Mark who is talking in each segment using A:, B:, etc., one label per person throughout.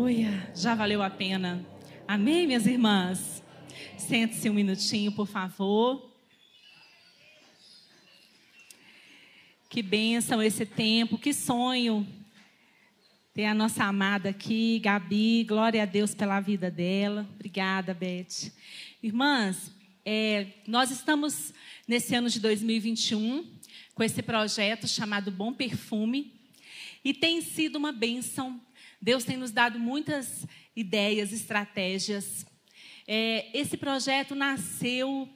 A: Aleluia. Já valeu a pena. Amém, minhas irmãs. Sente-se um minutinho, por favor. Que bênção esse tempo, que sonho ter a nossa amada aqui, Gabi. Glória a Deus pela vida dela. Obrigada, Beth. Irmãs, é, nós estamos nesse ano de 2021 com esse projeto chamado Bom Perfume e tem sido uma bênção. Deus tem nos dado muitas ideias, estratégias. É, esse projeto nasceu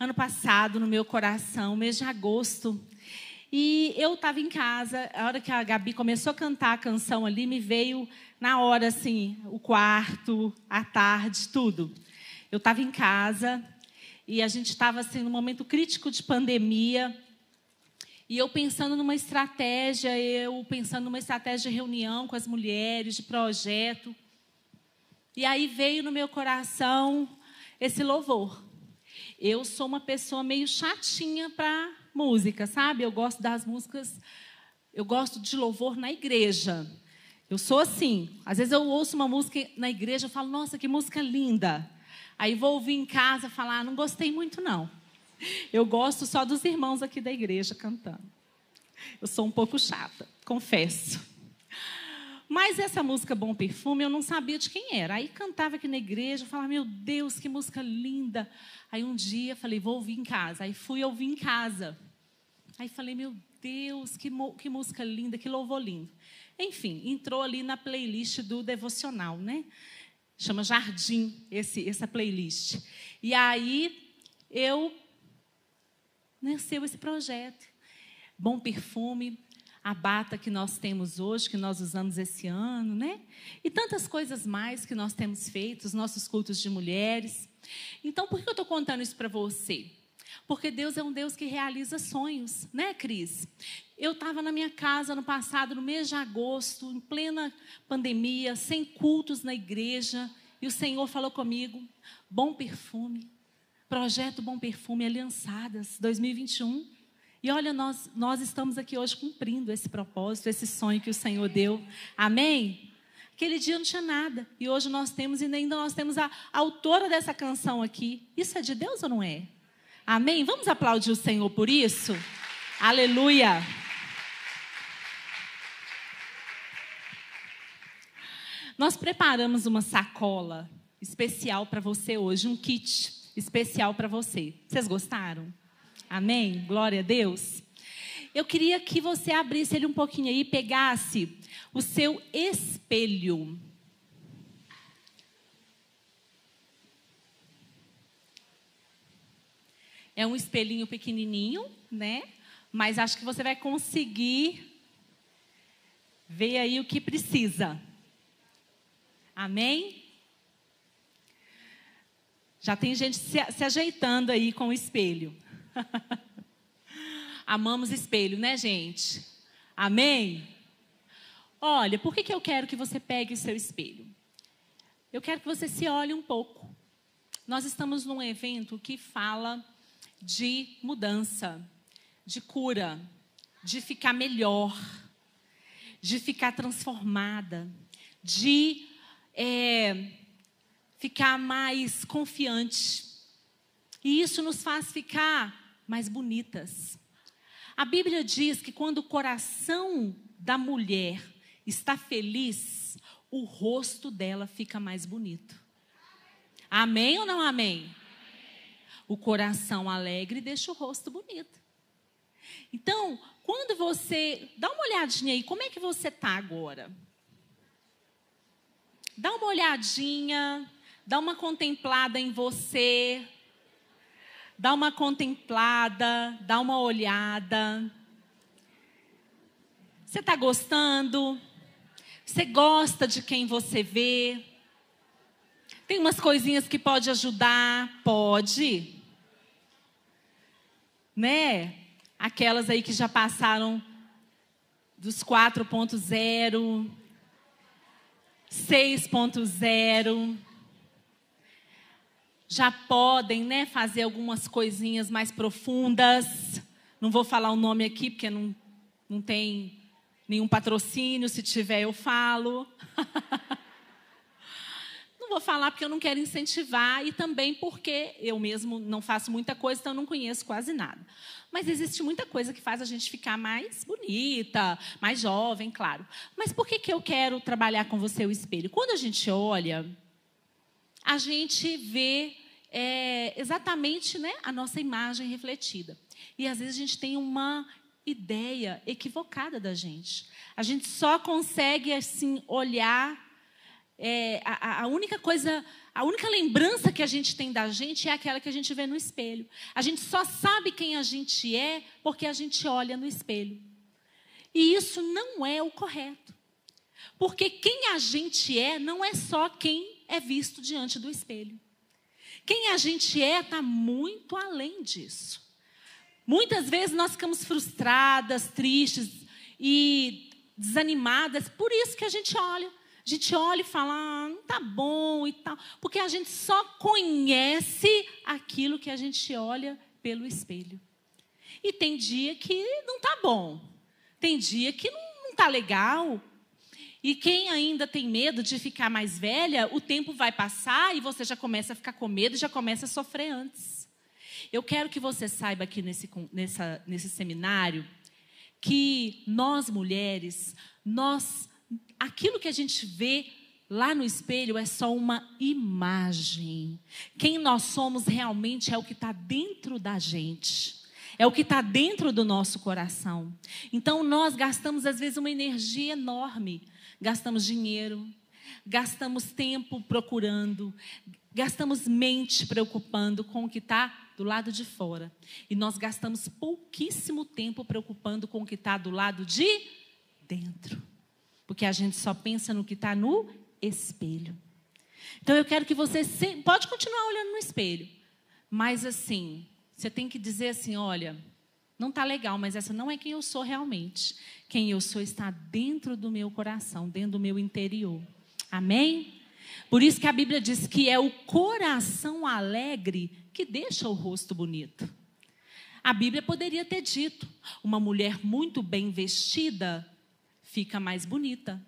A: ano passado no meu coração, mês de agosto. E eu estava em casa, a hora que a Gabi começou a cantar a canção ali, me veio na hora, assim, o quarto, a tarde, tudo. Eu estava em casa e a gente estava, assim, num momento crítico de pandemia. E eu pensando numa estratégia, eu pensando numa estratégia de reunião com as mulheres, de projeto. E aí veio no meu coração esse louvor. Eu sou uma pessoa meio chatinha para música, sabe? Eu gosto das músicas, eu gosto de louvor na igreja. Eu sou assim. Às vezes eu ouço uma música na igreja e falo, nossa, que música linda. Aí vou ouvir em casa falar, não gostei muito não. Eu gosto só dos irmãos aqui da igreja cantando. Eu sou um pouco chata, confesso. Mas essa música Bom Perfume eu não sabia de quem era. Aí cantava aqui na igreja, eu falava, meu Deus, que música linda. Aí um dia falei, vou ouvir em casa. Aí fui ouvir em casa. Aí falei, meu Deus, que, que música linda, que louvor lindo. Enfim, entrou ali na playlist do devocional, né? Chama Jardim, esse, essa playlist. E aí eu nasceu esse projeto. Bom perfume, a bata que nós temos hoje, que nós usamos esse ano, né? E tantas coisas mais que nós temos feito, os nossos cultos de mulheres. Então, por que eu estou contando isso para você? Porque Deus é um Deus que realiza sonhos, né, Cris? Eu estava na minha casa no passado, no mês de agosto, em plena pandemia, sem cultos na igreja, e o Senhor falou comigo: bom perfume, projeto Bom Perfume Aliançadas 2021. E olha, nós, nós estamos aqui hoje cumprindo esse propósito, esse sonho que o Senhor deu. Amém? Aquele dia não tinha nada. E hoje nós temos, e ainda nós temos a, a autora dessa canção aqui. Isso é de Deus ou não é? Amém? Vamos aplaudir o Senhor por isso? Aleluia! Nós preparamos uma sacola especial para você hoje, um kit especial para você. Vocês gostaram? Amém? Glória a Deus. Eu queria que você abrisse ele um pouquinho aí e pegasse o seu espelho. É um espelhinho pequenininho, né? Mas acho que você vai conseguir ver aí o que precisa. Amém? Já tem gente se, se ajeitando aí com o espelho. Amamos espelho, né, gente? Amém? Olha, por que, que eu quero que você pegue o seu espelho? Eu quero que você se olhe um pouco. Nós estamos num evento que fala de mudança, de cura, de ficar melhor, de ficar transformada, de é, ficar mais confiante. E isso nos faz ficar mais bonitas. A Bíblia diz que quando o coração da mulher está feliz, o rosto dela fica mais bonito. Amém ou não amém? O coração alegre deixa o rosto bonito. Então, quando você. Dá uma olhadinha aí, como é que você está agora? Dá uma olhadinha Dá uma contemplada em você. Dá uma contemplada, dá uma olhada. Você está gostando? Você gosta de quem você vê? Tem umas coisinhas que pode ajudar? Pode. Né? Aquelas aí que já passaram dos 4.0, 6.0 já podem né, fazer algumas coisinhas mais profundas. Não vou falar o nome aqui, porque não, não tem nenhum patrocínio. Se tiver, eu falo. não vou falar porque eu não quero incentivar e também porque eu mesmo não faço muita coisa, então eu não conheço quase nada. Mas existe muita coisa que faz a gente ficar mais bonita, mais jovem, claro. Mas por que, que eu quero trabalhar com você o espelho? Quando a gente olha, a gente vê é, exatamente né, a nossa imagem refletida. E às vezes a gente tem uma ideia equivocada da gente. A gente só consegue assim olhar. É, a, a única coisa, a única lembrança que a gente tem da gente é aquela que a gente vê no espelho. A gente só sabe quem a gente é porque a gente olha no espelho. E isso não é o correto. Porque quem a gente é não é só quem é visto diante do espelho. Quem a gente é está muito além disso. Muitas vezes nós ficamos frustradas, tristes e desanimadas, por isso que a gente olha. A gente olha e fala, ah, não tá bom e tal. Porque a gente só conhece aquilo que a gente olha pelo espelho. E tem dia que não tá bom. Tem dia que não, não tá legal. E quem ainda tem medo de ficar mais velha, o tempo vai passar e você já começa a ficar com medo, já começa a sofrer antes. Eu quero que você saiba aqui nesse, nessa, nesse seminário que nós mulheres, nós, aquilo que a gente vê lá no espelho é só uma imagem. Quem nós somos realmente é o que está dentro da gente. É o que está dentro do nosso coração. Então, nós gastamos, às vezes, uma energia enorme gastamos dinheiro, gastamos tempo procurando, gastamos mente preocupando com o que está do lado de fora. E nós gastamos pouquíssimo tempo preocupando com o que está do lado de dentro. Porque a gente só pensa no que está no espelho. Então eu quero que você se... pode continuar olhando no espelho, mas assim, você tem que dizer assim, olha, não está legal, mas essa não é quem eu sou realmente. Quem eu sou está dentro do meu coração, dentro do meu interior. Amém? Por isso que a Bíblia diz que é o coração alegre que deixa o rosto bonito. A Bíblia poderia ter dito: uma mulher muito bem vestida fica mais bonita.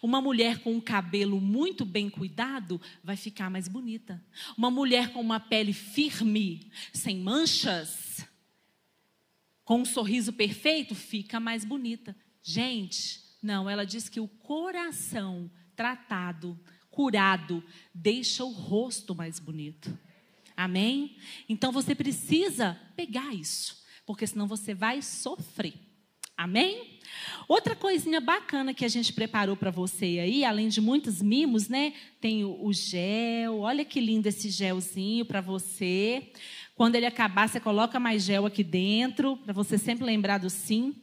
A: Uma mulher com um cabelo muito bem cuidado vai ficar mais bonita. Uma mulher com uma pele firme, sem manchas, com um sorriso perfeito, fica mais bonita. Gente, não, ela diz que o coração tratado, curado, deixa o rosto mais bonito. Amém? Então você precisa pegar isso, porque senão você vai sofrer. Amém? Outra coisinha bacana que a gente preparou para você aí, além de muitos mimos, né? Tem o, gel. Olha que lindo esse gelzinho para você. Quando ele acabar, você coloca mais gel aqui dentro, para você sempre lembrar do sim.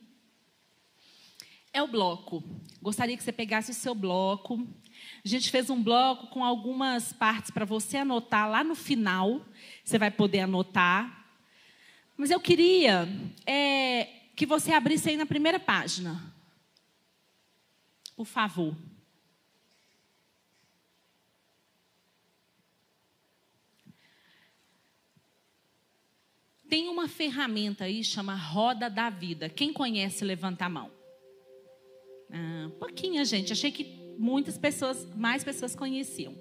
A: É o bloco. Gostaria que você pegasse o seu bloco. A gente fez um bloco com algumas partes para você anotar lá no final. Você vai poder anotar. Mas eu queria é, que você abrisse aí na primeira página. Por favor. Tem uma ferramenta aí chama Roda da Vida. Quem conhece, levanta a mão. Ah, pouquinha gente. Achei que muitas pessoas, mais pessoas conheciam.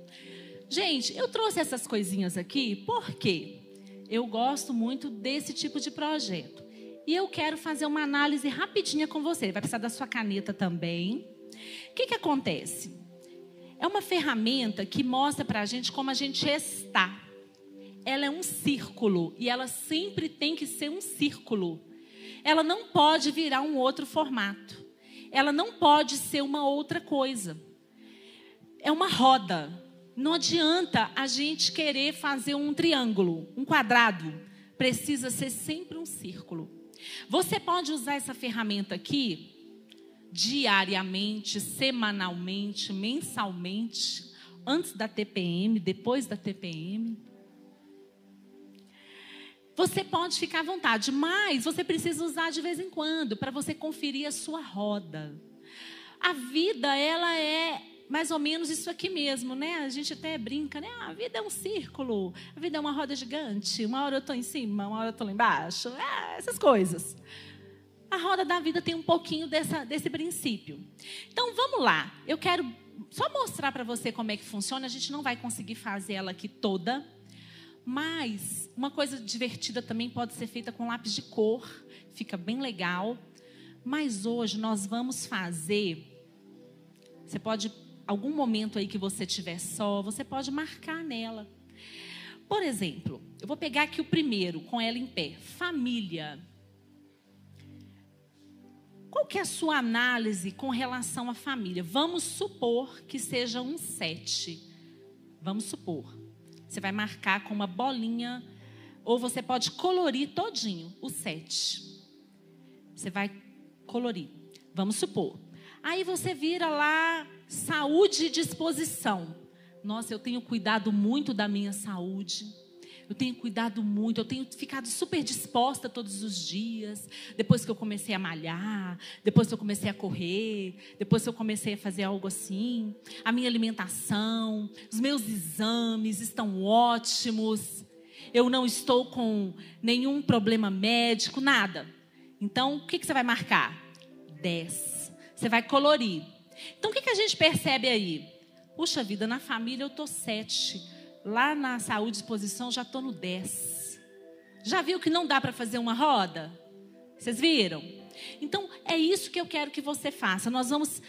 A: Gente, eu trouxe essas coisinhas aqui porque eu gosto muito desse tipo de projeto. E eu quero fazer uma análise rapidinha com você. Vai precisar da sua caneta também. O que, que acontece? É uma ferramenta que mostra para a gente como a gente está ela é um círculo e ela sempre tem que ser um círculo. Ela não pode virar um outro formato. Ela não pode ser uma outra coisa. É uma roda. Não adianta a gente querer fazer um triângulo, um quadrado. Precisa ser sempre um círculo. Você pode usar essa ferramenta aqui diariamente, semanalmente, mensalmente, antes da TPM, depois da TPM. Você pode ficar à vontade, mas você precisa usar de vez em quando para você conferir a sua roda. A vida, ela é mais ou menos isso aqui mesmo, né? A gente até brinca, né? Ah, a vida é um círculo, a vida é uma roda gigante. Uma hora eu estou em cima, uma hora eu estou lá embaixo. É, essas coisas. A roda da vida tem um pouquinho dessa, desse princípio. Então vamos lá. Eu quero só mostrar para você como é que funciona. A gente não vai conseguir fazer ela aqui toda, mas uma coisa divertida também pode ser feita com lápis de cor, fica bem legal. Mas hoje nós vamos fazer. Você pode, algum momento aí que você tiver só, você pode marcar nela. Por exemplo, eu vou pegar aqui o primeiro, com ela em pé: família. Qual que é a sua análise com relação à família? Vamos supor que seja um sete. Vamos supor. Você vai marcar com uma bolinha, ou você pode colorir todinho o sete. Você vai colorir. Vamos supor. Aí você vira lá saúde e disposição. Nossa, eu tenho cuidado muito da minha saúde. Eu tenho cuidado muito, eu tenho ficado super disposta todos os dias. Depois que eu comecei a malhar, depois que eu comecei a correr, depois que eu comecei a fazer algo assim. A minha alimentação, os meus exames estão ótimos. Eu não estou com nenhum problema médico, nada. Então, o que, que você vai marcar? 10. Você vai colorir. Então, o que, que a gente percebe aí? Puxa vida, na família eu estou 7 Lá na saúde e exposição já estou no 10. Já viu que não dá para fazer uma roda? Vocês viram? Então, é isso que eu quero que você faça. Nós vamos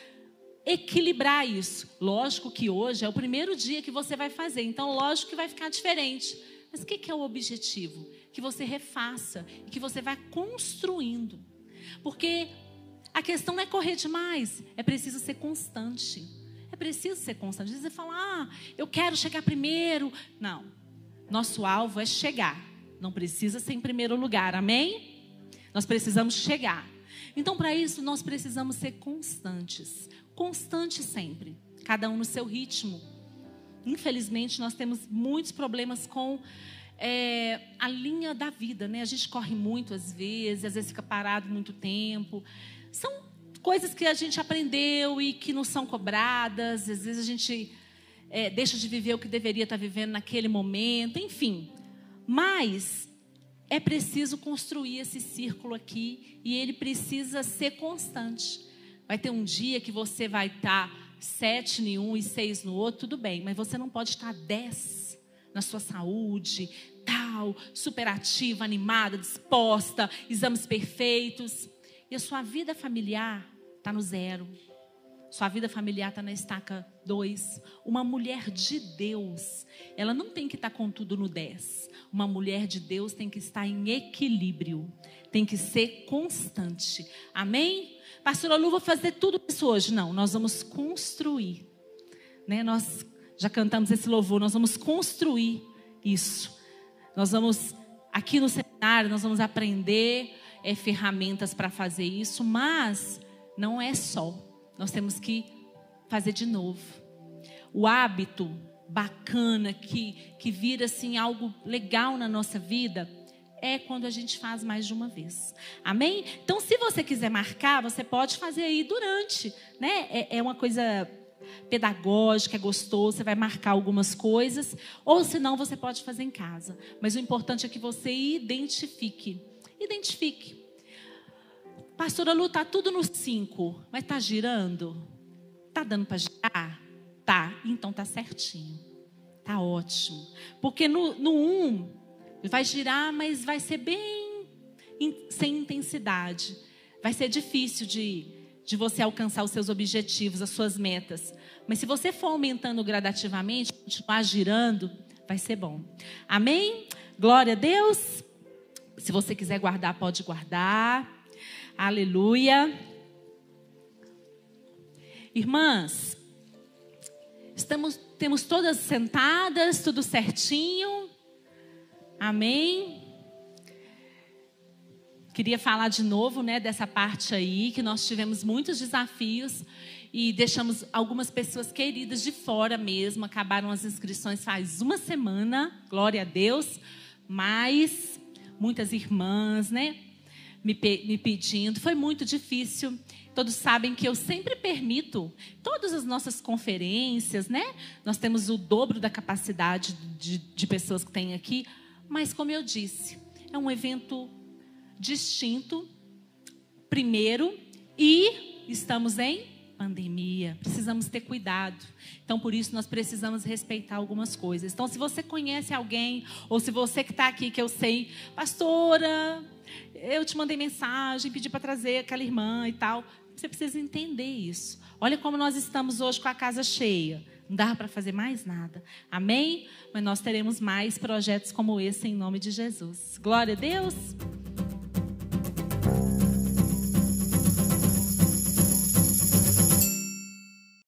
A: equilibrar isso. Lógico que hoje é o primeiro dia que você vai fazer, então, lógico que vai ficar diferente. Mas o que é o objetivo? Que você refaça e que você vá construindo. Porque a questão não é correr demais, é preciso ser constante. É preciso ser constante. Às vezes você fala, ah, eu quero chegar primeiro. Não. Nosso alvo é chegar. Não precisa ser em primeiro lugar. Amém? Nós precisamos chegar. Então, para isso, nós precisamos ser constantes. Constantes sempre. Cada um no seu ritmo. Infelizmente, nós temos muitos problemas com é, a linha da vida, né? A gente corre muito às vezes, às vezes fica parado muito tempo. São coisas que a gente aprendeu e que não são cobradas, às vezes a gente é, deixa de viver o que deveria estar vivendo naquele momento, enfim. Mas é preciso construir esse círculo aqui e ele precisa ser constante. Vai ter um dia que você vai estar sete em um e seis no outro, tudo bem, mas você não pode estar dez na sua saúde, tal, superativa, animada, disposta, exames perfeitos. E a sua vida familiar está no zero. Sua vida familiar está na estaca 2. Uma mulher de Deus, ela não tem que estar tá com tudo no 10. Uma mulher de Deus tem que estar em equilíbrio, tem que ser constante. Amém? Pastora Lu, vou fazer tudo isso hoje. Não, nós vamos construir. Né? Nós já cantamos esse louvor, nós vamos construir isso. Nós vamos, aqui no seminário, nós vamos aprender é, ferramentas para fazer isso, mas não é só. Nós temos que fazer de novo. O hábito bacana que, que vira assim algo legal na nossa vida é quando a gente faz mais de uma vez. Amém? Então, se você quiser marcar, você pode fazer aí durante, né? É, é uma coisa pedagógica, é gostoso, você vai marcar algumas coisas, ou senão você pode fazer em casa. Mas o importante é que você identifique. Identifique. Pastora Lu, tá tudo no 5, mas tá girando? Tá dando para girar? Tá, então tá certinho. Tá ótimo. Porque no 1 um, vai girar, mas vai ser bem in, sem intensidade. Vai ser difícil de, de você alcançar os seus objetivos, as suas metas. Mas se você for aumentando gradativamente, continuar girando, vai ser bom. Amém? Glória a Deus. Se você quiser guardar, pode guardar. Aleluia. Irmãs, estamos, temos todas sentadas, tudo certinho. Amém. queria falar de novo, né, dessa parte aí que nós tivemos muitos desafios e deixamos algumas pessoas queridas de fora mesmo. Acabaram as inscrições faz uma semana, glória a Deus, mas muitas irmãs, né, me, me pedindo. Foi muito difícil. Todos sabem que eu sempre permito todas as nossas conferências, né? Nós temos o dobro da capacidade de, de pessoas que tem aqui, mas como eu disse, é um evento distinto, primeiro, e estamos em pandemia, precisamos ter cuidado. Então, por isso, nós precisamos respeitar algumas coisas. Então, se você conhece alguém, ou se você que está aqui, que eu sei, pastora, eu te mandei mensagem, pedi para trazer aquela irmã e tal, você precisa entender isso. Olha como nós estamos hoje com a casa cheia. Não dá para fazer mais nada. Amém? Mas nós teremos mais projetos como esse em nome de Jesus. Glória a Deus.